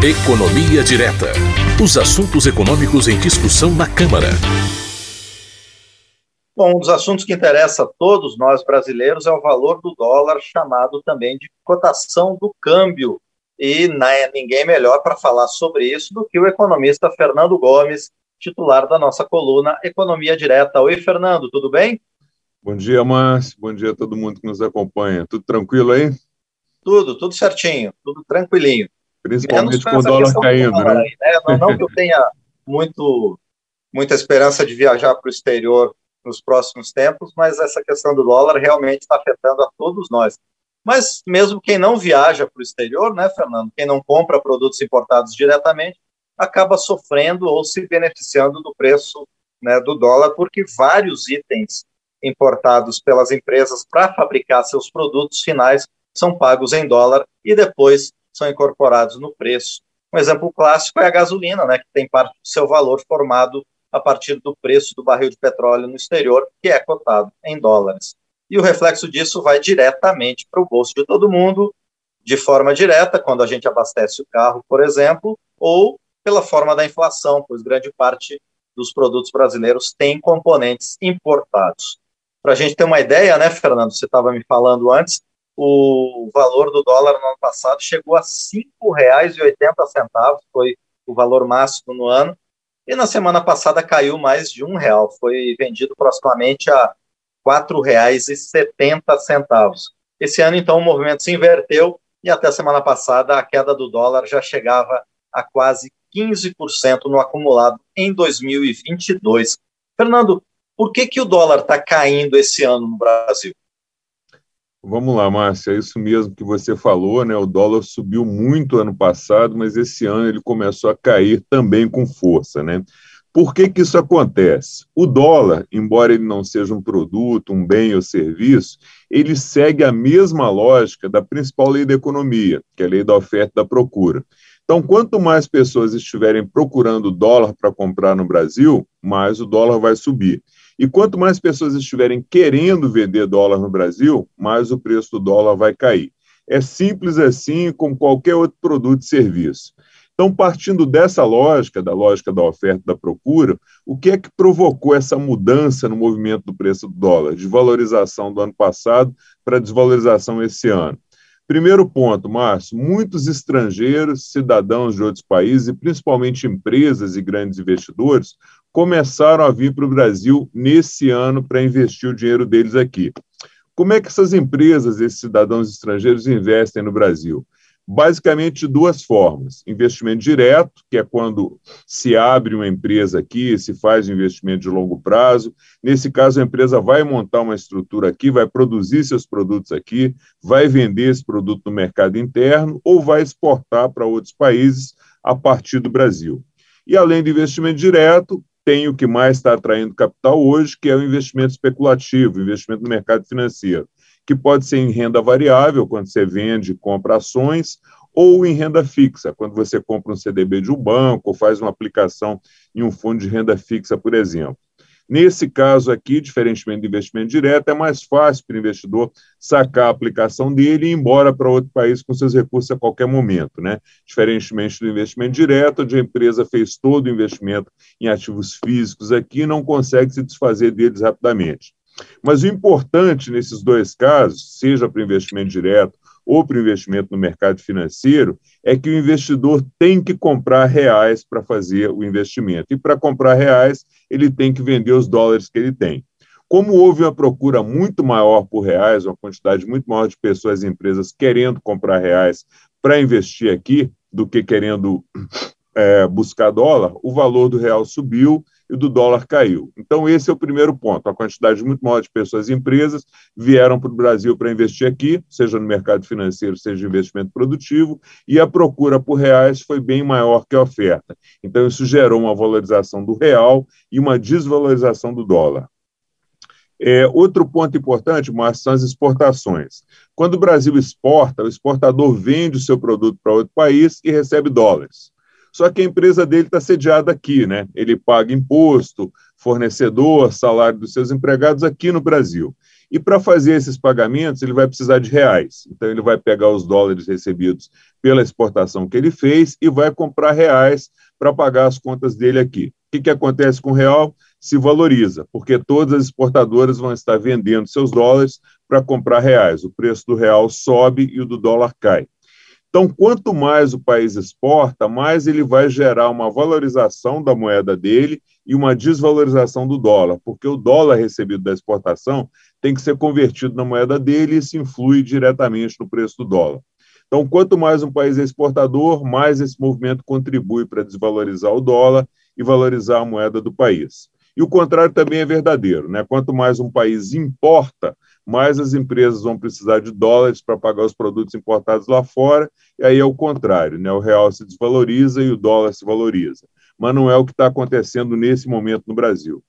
Economia Direta. Os assuntos econômicos em discussão na Câmara. Bom, um dos assuntos que interessa a todos nós brasileiros é o valor do dólar, chamado também de cotação do câmbio. E não é ninguém melhor para falar sobre isso do que o economista Fernando Gomes, titular da nossa coluna Economia Direta. Oi, Fernando, tudo bem? Bom dia, Márcio. Bom dia a todo mundo que nos acompanha. Tudo tranquilo aí? Tudo, tudo certinho, tudo tranquilinho. Principalmente com o dólar caindo, dólar né? Né? Não, não, que eu tenha muito, muita esperança de viajar para o exterior nos próximos tempos, mas essa questão do dólar realmente está afetando a todos nós. Mas mesmo quem não viaja para o exterior, né, Fernando, quem não compra produtos importados diretamente, acaba sofrendo ou se beneficiando do preço né, do dólar, porque vários itens importados pelas empresas para fabricar seus produtos finais são pagos em dólar e depois são incorporados no preço. Um exemplo clássico é a gasolina, né, que tem parte do seu valor formado a partir do preço do barril de petróleo no exterior, que é cotado em dólares. E o reflexo disso vai diretamente para o bolso de todo mundo, de forma direta, quando a gente abastece o carro, por exemplo, ou pela forma da inflação, pois grande parte dos produtos brasileiros tem componentes importados. Para a gente ter uma ideia, né, Fernando, você estava me falando antes, o valor do dólar no ano passado chegou a R$ 5,80, foi o valor máximo no ano, e na semana passada caiu mais de um real, foi vendido proximamente a R$ 4,70. Esse ano, então, o movimento se inverteu e até semana passada a queda do dólar já chegava a quase 15% no acumulado em 2022. Fernando, por que, que o dólar está caindo esse ano no Brasil? Vamos lá, Márcia, é isso mesmo que você falou, né? O dólar subiu muito ano passado, mas esse ano ele começou a cair também com força, né? Por que, que isso acontece? O dólar, embora ele não seja um produto, um bem ou serviço, ele segue a mesma lógica da principal lei da economia, que é a lei da oferta e da procura. Então, quanto mais pessoas estiverem procurando dólar para comprar no Brasil, mais o dólar vai subir. E quanto mais pessoas estiverem querendo vender dólar no Brasil, mais o preço do dólar vai cair. É simples assim com qualquer outro produto e serviço. Então, partindo dessa lógica, da lógica da oferta e da procura, o que é que provocou essa mudança no movimento do preço do dólar, de valorização do ano passado para desvalorização esse ano? Primeiro ponto, Márcio: muitos estrangeiros, cidadãos de outros países, e principalmente empresas e grandes investidores, começaram a vir para o Brasil nesse ano para investir o dinheiro deles aqui. Como é que essas empresas, esses cidadãos estrangeiros investem no Brasil? Basicamente, de duas formas: investimento direto, que é quando se abre uma empresa aqui, se faz investimento de longo prazo. Nesse caso, a empresa vai montar uma estrutura aqui, vai produzir seus produtos aqui, vai vender esse produto no mercado interno ou vai exportar para outros países a partir do Brasil. E além do investimento direto, tem o que mais está atraindo capital hoje, que é o investimento especulativo, investimento no mercado financeiro, que pode ser em renda variável, quando você vende e compra ações, ou em renda fixa, quando você compra um CDB de um banco ou faz uma aplicação em um fundo de renda fixa, por exemplo. Nesse caso aqui, diferentemente do investimento direto, é mais fácil para o investidor sacar a aplicação dele e ir embora para outro país com seus recursos a qualquer momento, né? Diferentemente do investimento direto, onde a empresa fez todo o investimento em ativos físicos aqui e não consegue se desfazer deles rapidamente. Mas o importante nesses dois casos, seja para investimento direto ou para o investimento no mercado financeiro, é que o investidor tem que comprar reais para fazer o investimento. E para comprar reais, ele tem que vender os dólares que ele tem. Como houve uma procura muito maior por reais, uma quantidade muito maior de pessoas e empresas querendo comprar reais para investir aqui do que querendo é, buscar dólar, o valor do real subiu e do dólar caiu. Então, esse é o primeiro ponto. A quantidade muito maior de pessoas e empresas vieram para o Brasil para investir aqui, seja no mercado financeiro, seja em investimento produtivo, e a procura por reais foi bem maior que a oferta. Então, isso gerou uma valorização do real e uma desvalorização do dólar. É, outro ponto importante, Márcio, são as exportações. Quando o Brasil exporta, o exportador vende o seu produto para outro país e recebe dólares. Só que a empresa dele está sediada aqui, né? Ele paga imposto, fornecedor, salário dos seus empregados aqui no Brasil. E para fazer esses pagamentos, ele vai precisar de reais. Então, ele vai pegar os dólares recebidos pela exportação que ele fez e vai comprar reais para pagar as contas dele aqui. O que, que acontece com o real? Se valoriza, porque todas as exportadoras vão estar vendendo seus dólares para comprar reais. O preço do real sobe e o do dólar cai. Então, quanto mais o país exporta, mais ele vai gerar uma valorização da moeda dele e uma desvalorização do dólar, porque o dólar recebido da exportação tem que ser convertido na moeda dele e isso influi diretamente no preço do dólar. Então, quanto mais um país é exportador, mais esse movimento contribui para desvalorizar o dólar e valorizar a moeda do país. E o contrário também é verdadeiro, né? Quanto mais um país importa, mais as empresas vão precisar de dólares para pagar os produtos importados lá fora, e aí é o contrário, né? O real se desvaloriza e o dólar se valoriza. Mas não é o que está acontecendo nesse momento no Brasil.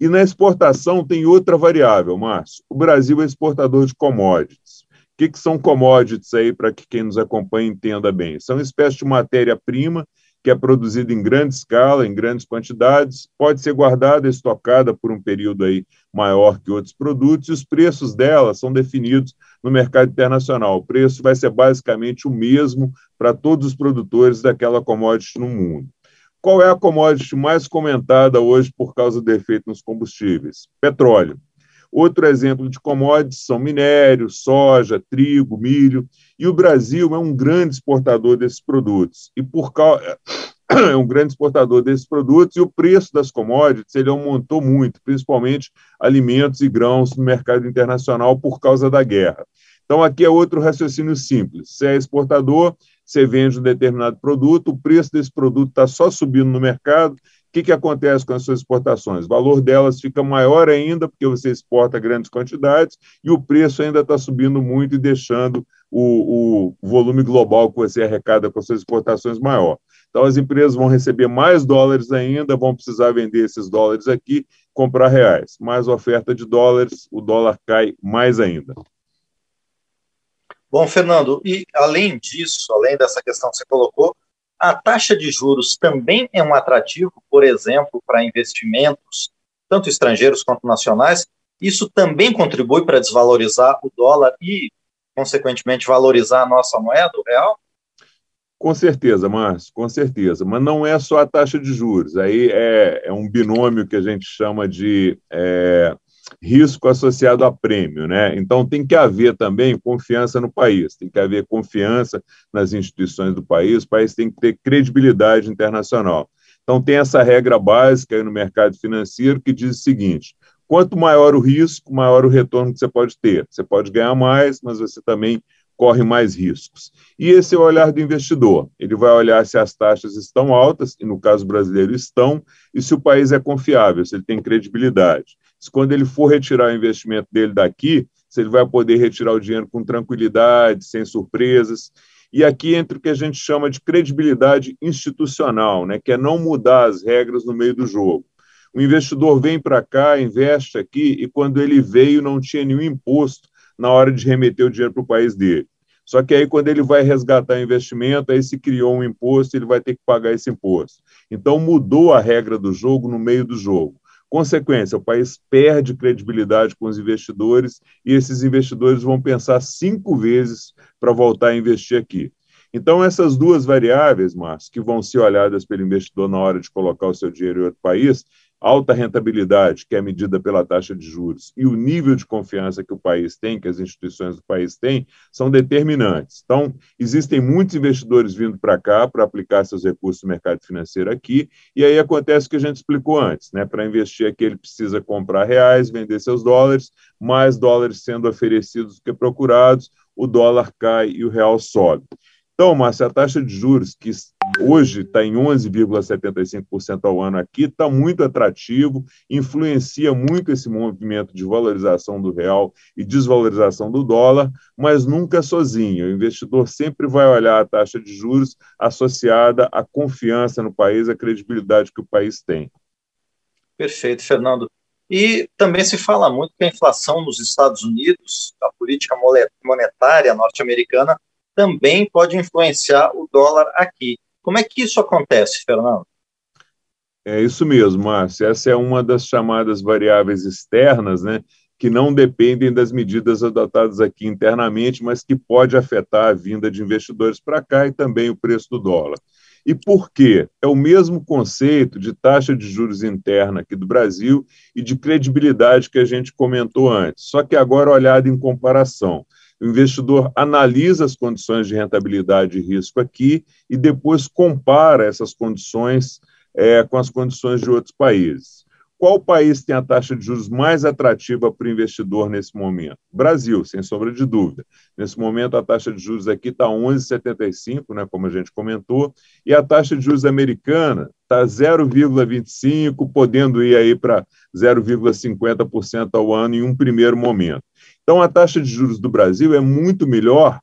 E na exportação tem outra variável, Márcio. O Brasil é exportador de commodities. O que, que são commodities aí, para que quem nos acompanha entenda bem? São espécies de matéria-prima que é produzida em grande escala, em grandes quantidades, pode ser guardada, estocada por um período aí maior que outros produtos, e os preços dela são definidos no mercado internacional. O preço vai ser basicamente o mesmo para todos os produtores daquela commodity no mundo. Qual é a commodity mais comentada hoje por causa do efeito nos combustíveis? Petróleo. Outro exemplo de commodities são minérios, soja, trigo, milho, e o Brasil é um grande exportador desses produtos. E por causa é um grande exportador desses produtos e o preço das commodities ele aumentou muito, principalmente alimentos e grãos no mercado internacional por causa da guerra. Então aqui é outro raciocínio simples. Você é exportador, você vende um determinado produto, o preço desse produto está só subindo no mercado que, que acontece com as suas exportações? O valor delas fica maior ainda, porque você exporta grandes quantidades, e o preço ainda está subindo muito e deixando o, o volume global que você arrecada com as suas exportações maior. Então, as empresas vão receber mais dólares ainda, vão precisar vender esses dólares aqui, comprar reais. Mais oferta de dólares, o dólar cai mais ainda. Bom, Fernando, e além disso, além dessa questão que você colocou, a taxa de juros também é um atrativo, por exemplo, para investimentos, tanto estrangeiros quanto nacionais. Isso também contribui para desvalorizar o dólar e, consequentemente, valorizar a nossa moeda, o real? Com certeza, Márcio, com certeza. Mas não é só a taxa de juros. Aí é, é um binômio que a gente chama de é, risco associado a prêmio, né? Então tem que haver também confiança no país, tem que haver confiança nas instituições do país, o país tem que ter credibilidade internacional. Então tem essa regra básica no mercado financeiro que diz o seguinte: quanto maior o risco, maior o retorno que você pode ter. Você pode ganhar mais, mas você também corre mais riscos. E esse é o olhar do investidor. Ele vai olhar se as taxas estão altas, e no caso brasileiro estão, e se o país é confiável, se ele tem credibilidade se quando ele for retirar o investimento dele daqui, se ele vai poder retirar o dinheiro com tranquilidade, sem surpresas. E aqui entra o que a gente chama de credibilidade institucional, né, que é não mudar as regras no meio do jogo. O investidor vem para cá, investe aqui, e quando ele veio, não tinha nenhum imposto na hora de remeter o dinheiro para o país dele. Só que aí, quando ele vai resgatar investimento, aí se criou um imposto, ele vai ter que pagar esse imposto. Então, mudou a regra do jogo no meio do jogo. Consequência, o país perde credibilidade com os investidores e esses investidores vão pensar cinco vezes para voltar a investir aqui. Então, essas duas variáveis, Márcio, que vão ser olhadas pelo investidor na hora de colocar o seu dinheiro em outro país, alta rentabilidade, que é medida pela taxa de juros, e o nível de confiança que o país tem, que as instituições do país têm, são determinantes. Então, existem muitos investidores vindo para cá para aplicar seus recursos no mercado financeiro aqui, e aí acontece o que a gente explicou antes, né? Para investir aqui, ele precisa comprar reais, vender seus dólares, mais dólares sendo oferecidos do que procurados, o dólar cai e o real sobe. Então, Márcia, a taxa de juros, que hoje está em 11,75% ao ano aqui, está muito atrativo, influencia muito esse movimento de valorização do real e desvalorização do dólar, mas nunca sozinho. O investidor sempre vai olhar a taxa de juros associada à confiança no país, à credibilidade que o país tem. Perfeito, Fernando. E também se fala muito que a inflação nos Estados Unidos, a política monetária norte-americana, também pode influenciar o dólar aqui. Como é que isso acontece, Fernando? É isso mesmo, Márcio. Essa é uma das chamadas variáveis externas, né, que não dependem das medidas adotadas aqui internamente, mas que pode afetar a vinda de investidores para cá e também o preço do dólar. E por quê? É o mesmo conceito de taxa de juros interna aqui do Brasil e de credibilidade que a gente comentou antes, só que agora olhado em comparação. O investidor analisa as condições de rentabilidade e risco aqui e depois compara essas condições é, com as condições de outros países. Qual país tem a taxa de juros mais atrativa para o investidor nesse momento? Brasil, sem sombra de dúvida. Nesse momento, a taxa de juros aqui está 11,75, né, como a gente comentou, e a taxa de juros americana está 0,25, podendo ir aí para 0,50% ao ano em um primeiro momento. Então, a taxa de juros do Brasil é muito melhor,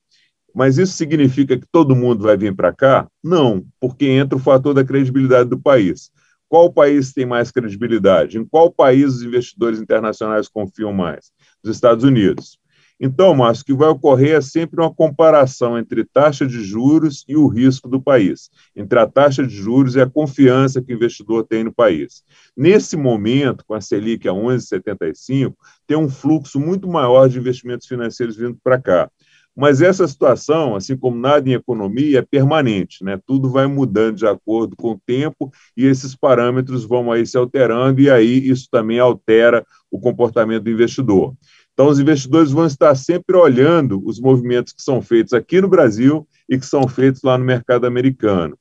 mas isso significa que todo mundo vai vir para cá? Não, porque entra o fator da credibilidade do país. Qual país tem mais credibilidade? Em qual país os investidores internacionais confiam mais? Os Estados Unidos. Então, Márcio, o que vai ocorrer é sempre uma comparação entre taxa de juros e o risco do país, entre a taxa de juros e a confiança que o investidor tem no país. Nesse momento, com a Selic a 11,75, tem um fluxo muito maior de investimentos financeiros vindo para cá. Mas essa situação, assim como nada em economia, é permanente, né? Tudo vai mudando de acordo com o tempo e esses parâmetros vão aí se alterando e aí isso também altera o comportamento do investidor. Então, os investidores vão estar sempre olhando os movimentos que são feitos aqui no Brasil e que são feitos lá no mercado americano.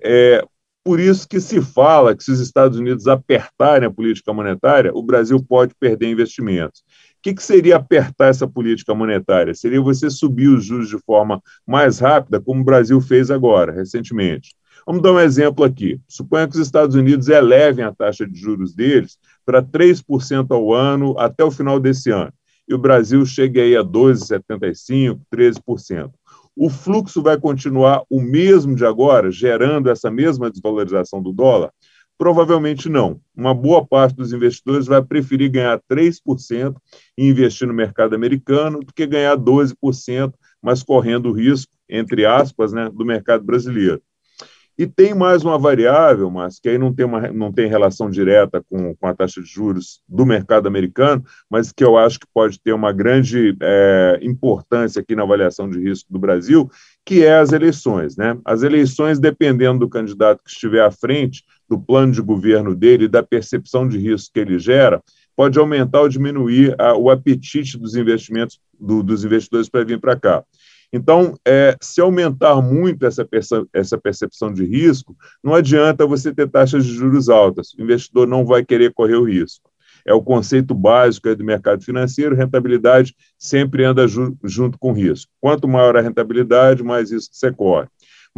É, por isso que se fala que se os Estados Unidos apertarem a política monetária, o Brasil pode perder investimentos. O que, que seria apertar essa política monetária? Seria você subir os juros de forma mais rápida, como o Brasil fez agora, recentemente. Vamos dar um exemplo aqui. Suponha que os Estados Unidos elevem a taxa de juros deles para 3% ao ano até o final desse ano. E o Brasil chegue aí a 12,75%, 13%. O fluxo vai continuar o mesmo de agora, gerando essa mesma desvalorização do dólar? Provavelmente não. Uma boa parte dos investidores vai preferir ganhar 3% e investir no mercado americano do que ganhar 12%, mas correndo o risco, entre aspas, né, do mercado brasileiro. E tem mais uma variável, mas que aí não tem, uma, não tem relação direta com, com a taxa de juros do mercado americano, mas que eu acho que pode ter uma grande é, importância aqui na avaliação de risco do Brasil, que é as eleições. Né? As eleições, dependendo do candidato que estiver à frente, do plano de governo dele e da percepção de risco que ele gera, pode aumentar ou diminuir a, o apetite dos investimentos do, dos investidores para vir para cá. Então, é, se aumentar muito essa, essa percepção de risco, não adianta você ter taxas de juros altas. O investidor não vai querer correr o risco. É o conceito básico do mercado financeiro, rentabilidade sempre anda ju junto com risco. Quanto maior a rentabilidade, mais risco você corre.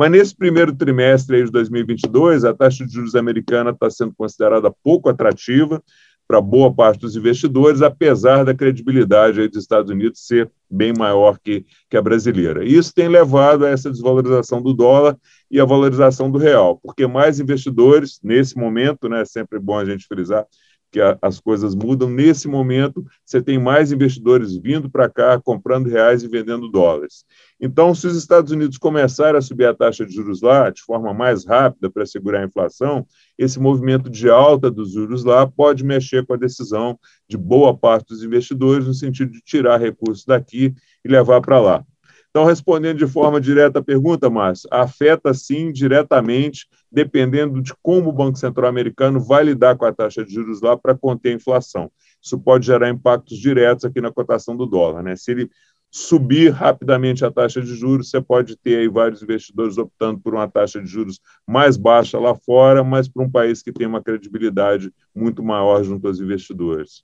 Mas nesse primeiro trimestre de 2022, a taxa de juros americana está sendo considerada pouco atrativa, para boa parte dos investidores, apesar da credibilidade dos Estados Unidos ser bem maior que, que a brasileira. Isso tem levado a essa desvalorização do dólar e a valorização do real, porque mais investidores, nesse momento, né, é sempre bom a gente frisar, que a, as coisas mudam. Nesse momento, você tem mais investidores vindo para cá, comprando reais e vendendo dólares. Então, se os Estados Unidos começarem a subir a taxa de juros lá de forma mais rápida para segurar a inflação, esse movimento de alta dos juros lá pode mexer com a decisão de boa parte dos investidores, no sentido de tirar recursos daqui e levar para lá. Então, respondendo de forma direta a pergunta, Márcio, afeta sim diretamente, dependendo de como o Banco Central americano vai lidar com a taxa de juros lá para conter a inflação. Isso pode gerar impactos diretos aqui na cotação do dólar. Né? Se ele subir rapidamente a taxa de juros, você pode ter aí vários investidores optando por uma taxa de juros mais baixa lá fora, mas para um país que tem uma credibilidade muito maior junto aos investidores.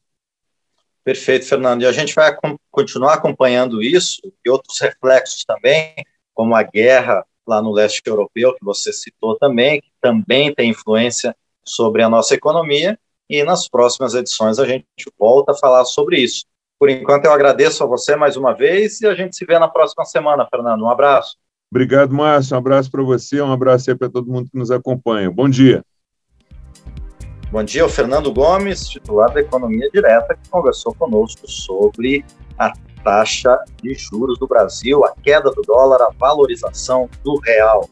Perfeito, Fernando. E a gente vai continuar acompanhando isso e outros reflexos também, como a guerra lá no leste europeu, que você citou também, que também tem influência sobre a nossa economia. E nas próximas edições a gente volta a falar sobre isso. Por enquanto, eu agradeço a você mais uma vez e a gente se vê na próxima semana, Fernando. Um abraço. Obrigado, Márcio. Um abraço para você, um abraço aí para todo mundo que nos acompanha. Bom dia. Bom dia, o Fernando Gomes, titular da Economia Direta, que conversou conosco sobre a taxa de juros do Brasil, a queda do dólar, a valorização do real.